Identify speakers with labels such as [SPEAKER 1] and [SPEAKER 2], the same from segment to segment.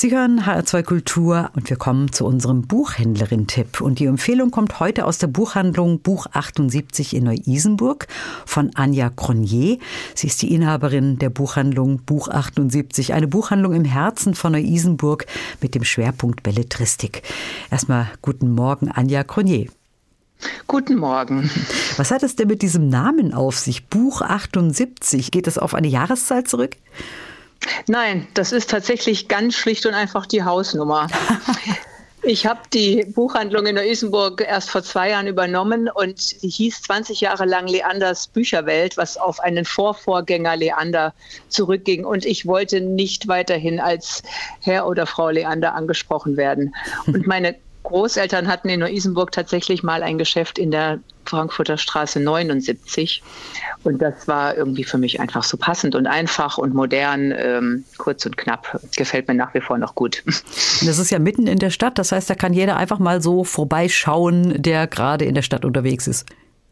[SPEAKER 1] Sie hören HR2 Kultur und wir kommen zu unserem Buchhändlerin-Tipp. Und die Empfehlung kommt heute aus der Buchhandlung Buch 78 in Neu-Isenburg von Anja Cronier. Sie ist die Inhaberin der Buchhandlung Buch 78, eine Buchhandlung im Herzen von Neu-Isenburg mit dem Schwerpunkt Belletristik. Erstmal guten Morgen, Anja Cronier.
[SPEAKER 2] Guten Morgen.
[SPEAKER 1] Was hat es denn mit diesem Namen auf sich? Buch 78. Geht das auf eine Jahreszahl zurück?
[SPEAKER 2] Nein, das ist tatsächlich ganz schlicht und einfach die Hausnummer. Ich habe die Buchhandlung in Neu-Isenburg erst vor zwei Jahren übernommen und sie hieß 20 Jahre lang Leanders Bücherwelt, was auf einen Vorvorgänger Leander zurückging. Und ich wollte nicht weiterhin als Herr oder Frau Leander angesprochen werden. Und meine Großeltern hatten in Neu-Isenburg tatsächlich mal ein Geschäft in der Frankfurter Straße 79. Und das war irgendwie für mich einfach so passend und einfach und modern, ähm, kurz und knapp. Gefällt mir nach wie vor noch gut.
[SPEAKER 1] Das ist ja mitten in der Stadt. Das heißt, da kann jeder einfach mal so vorbeischauen, der gerade in der Stadt unterwegs ist.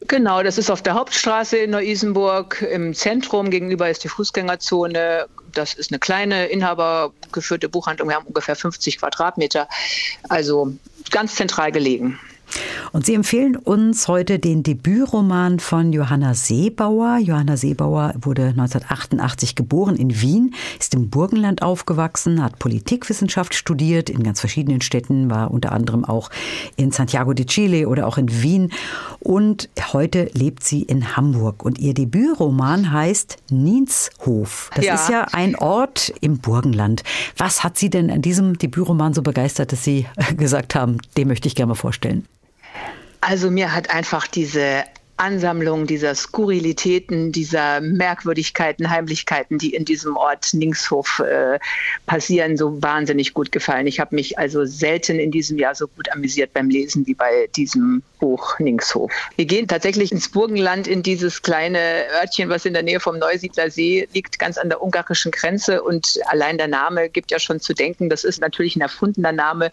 [SPEAKER 2] Genau, das ist auf der Hauptstraße in Neu-Isenburg. Im Zentrum gegenüber ist die Fußgängerzone. Das ist eine kleine inhabergeführte Buchhandlung. Wir haben ungefähr 50 Quadratmeter. Also ganz zentral gelegen.
[SPEAKER 1] Und Sie empfehlen uns heute den Debütroman von Johanna Seebauer. Johanna Seebauer wurde 1988 geboren in Wien, ist im Burgenland aufgewachsen, hat Politikwissenschaft studiert in ganz verschiedenen Städten, war unter anderem auch in Santiago de Chile oder auch in Wien und heute lebt sie in Hamburg. Und ihr Debütroman heißt Nienshof. Das ja. ist ja ein Ort im Burgenland. Was hat Sie denn an diesem Debütroman so begeistert, dass Sie gesagt haben, den möchte ich gerne mal vorstellen?
[SPEAKER 2] Also mir hat einfach diese Ansammlung dieser Skurrilitäten, dieser Merkwürdigkeiten, Heimlichkeiten, die in diesem Ort Ningshof äh, passieren, so wahnsinnig gut gefallen. Ich habe mich also selten in diesem Jahr so gut amüsiert beim Lesen wie bei diesem Buch Ningshof. Wir gehen tatsächlich ins Burgenland, in dieses kleine Örtchen, was in der Nähe vom Neusiedler See liegt, ganz an der ungarischen Grenze. Und allein der Name gibt ja schon zu denken, das ist natürlich ein erfundener Name,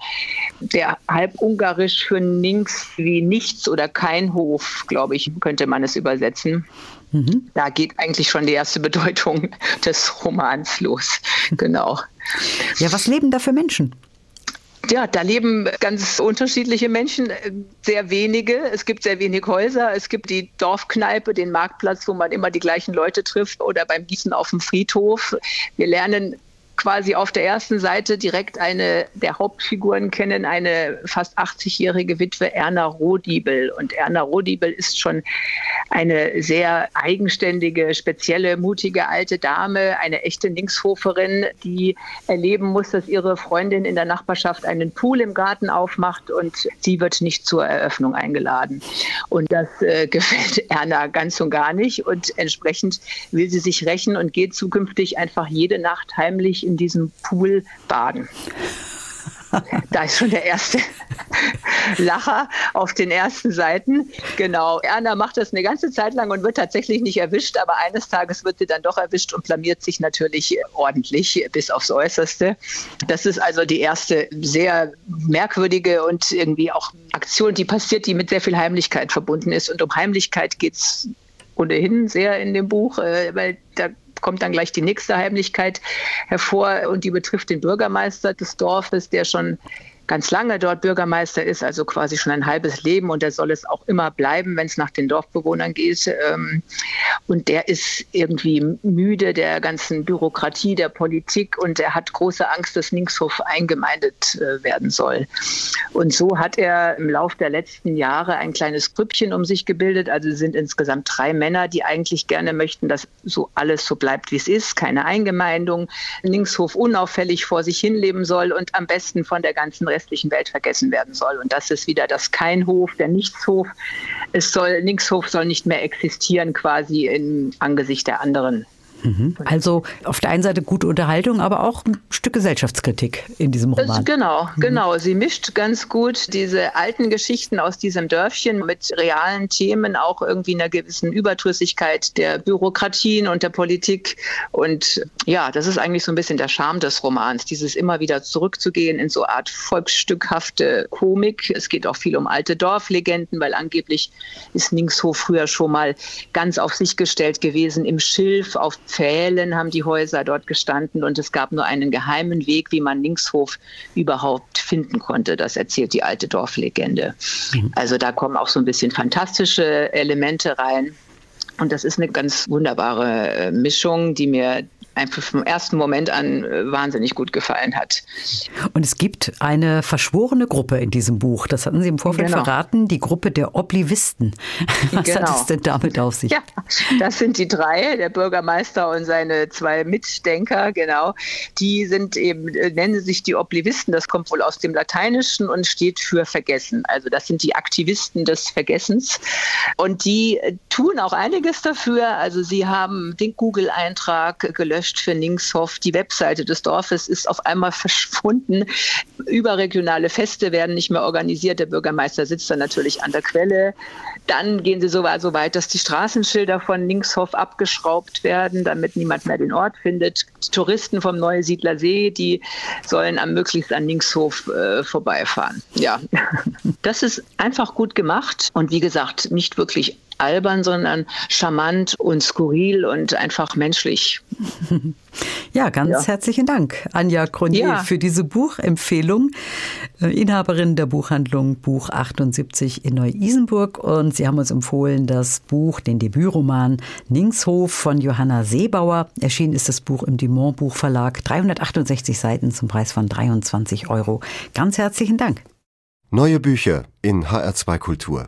[SPEAKER 2] der halb ungarisch für Nings wie nichts oder kein Hof, glaube ich, könnte man es übersetzen. Mhm. Da geht eigentlich schon die erste Bedeutung des Romans los. Genau.
[SPEAKER 1] Ja, was leben da für Menschen?
[SPEAKER 2] Ja, da leben ganz unterschiedliche Menschen, sehr wenige. Es gibt sehr wenig Häuser. Es gibt die Dorfkneipe, den Marktplatz, wo man immer die gleichen Leute trifft oder beim Gießen auf dem Friedhof. Wir lernen quasi auf der ersten Seite direkt eine der Hauptfiguren kennen, eine fast 80-jährige Witwe Erna Rohdiebel. Und Erna Rohdiebel ist schon eine sehr eigenständige, spezielle, mutige alte Dame, eine echte Linkshoferin, die erleben muss, dass ihre Freundin in der Nachbarschaft einen Pool im Garten aufmacht und sie wird nicht zur Eröffnung eingeladen. Und das äh, gefällt Erna ganz und gar nicht. Und entsprechend will sie sich rächen und geht zukünftig einfach jede Nacht heimlich in diesem Pool baden. Da ist schon der erste Lacher auf den ersten Seiten. Genau. Erna macht das eine ganze Zeit lang und wird tatsächlich nicht erwischt, aber eines Tages wird sie dann doch erwischt und blamiert sich natürlich ordentlich bis aufs Äußerste. Das ist also die erste sehr merkwürdige und irgendwie auch Aktion, die passiert, die mit sehr viel Heimlichkeit verbunden ist. Und um Heimlichkeit geht es ohnehin sehr in dem Buch, äh, weil da kommt dann gleich die nächste Heimlichkeit hervor und die betrifft den Bürgermeister des Dorfes, der schon ganz lange dort Bürgermeister ist, also quasi schon ein halbes Leben und der soll es auch immer bleiben, wenn es nach den Dorfbewohnern geht. Ähm, und der ist irgendwie müde der ganzen Bürokratie, der Politik und er hat große Angst, dass Linkshof eingemeindet äh, werden soll. Und so hat er im Laufe der letzten Jahre ein kleines Grüppchen um sich gebildet. Also sind insgesamt drei Männer, die eigentlich gerne möchten, dass so alles so bleibt, wie es ist, keine Eingemeindung, Linkshof unauffällig vor sich hinleben soll und am besten von der ganzen restlichen Welt vergessen werden soll. Und das ist wieder das Keinhof, der Nichtshof. Es soll, Linkshof soll nicht mehr existieren quasi im Angesicht der anderen.
[SPEAKER 1] Mhm. Also auf der einen Seite gute Unterhaltung, aber auch ein Stück Gesellschaftskritik in diesem Roman.
[SPEAKER 2] Genau, mhm. genau. Sie mischt ganz gut diese alten Geschichten aus diesem Dörfchen mit realen Themen, auch irgendwie einer gewissen Überdrüssigkeit der Bürokratien und der Politik. Und ja, das ist eigentlich so ein bisschen der Charme des Romans, dieses immer wieder zurückzugehen in so eine Art volksstückhafte Komik. Es geht auch viel um alte Dorflegenden, weil angeblich ist Ningshof früher schon mal ganz auf sich gestellt gewesen im Schilf auf Pfählen haben die Häuser dort gestanden und es gab nur einen geheimen Weg, wie man Linkshof überhaupt finden konnte. Das erzählt die alte Dorflegende. Mhm. Also da kommen auch so ein bisschen fantastische Elemente rein. Und das ist eine ganz wunderbare äh, Mischung, die mir einfach vom ersten Moment an äh, wahnsinnig gut gefallen hat.
[SPEAKER 1] Und es gibt eine verschworene Gruppe in diesem Buch. Das hatten Sie im Vorfeld genau. verraten, die Gruppe der Oblivisten. Was genau. hat es denn damit auf sich?
[SPEAKER 2] Ja, das sind die drei, der Bürgermeister und seine zwei Mitdenker, genau. Die sind eben, äh, nennen sich die Oblivisten, das kommt wohl aus dem Lateinischen und steht für Vergessen. Also das sind die Aktivisten des Vergessens. Und die äh, tun auch einiges dafür. Also sie haben den Google-Eintrag gelöscht für Ningshof. Die Webseite des Dorfes ist auf einmal verschwunden. Überregionale Feste werden nicht mehr organisiert. Der Bürgermeister sitzt dann natürlich an der Quelle. Dann gehen sie sogar so weit, dass die Straßenschilder von Linkshof abgeschraubt werden, damit niemand mehr den Ort findet. Die Touristen vom Neusiedler See, die sollen am möglichst an Linkshof äh, vorbeifahren. Ja, das ist einfach gut gemacht und wie gesagt, nicht wirklich albern, sondern charmant und skurril und einfach menschlich.
[SPEAKER 1] Ja, ganz ja. herzlichen Dank, Anja Cronier, ja. für diese Buchempfehlung. Äh, Inhaberin der Buchhandlung Buch 78 in Neu-Isenburg. Und Sie haben uns empfohlen das Buch, den Debütroman Ningshof von Johanna Seebauer. Erschienen ist das Buch im Dumont Buchverlag. 368 Seiten zum Preis von 23 Euro. Ganz herzlichen Dank.
[SPEAKER 3] Neue Bücher in HR2 Kultur.